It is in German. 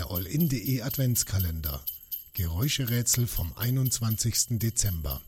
Der All-In.de Adventskalender. Geräuscherätsel vom 21. Dezember.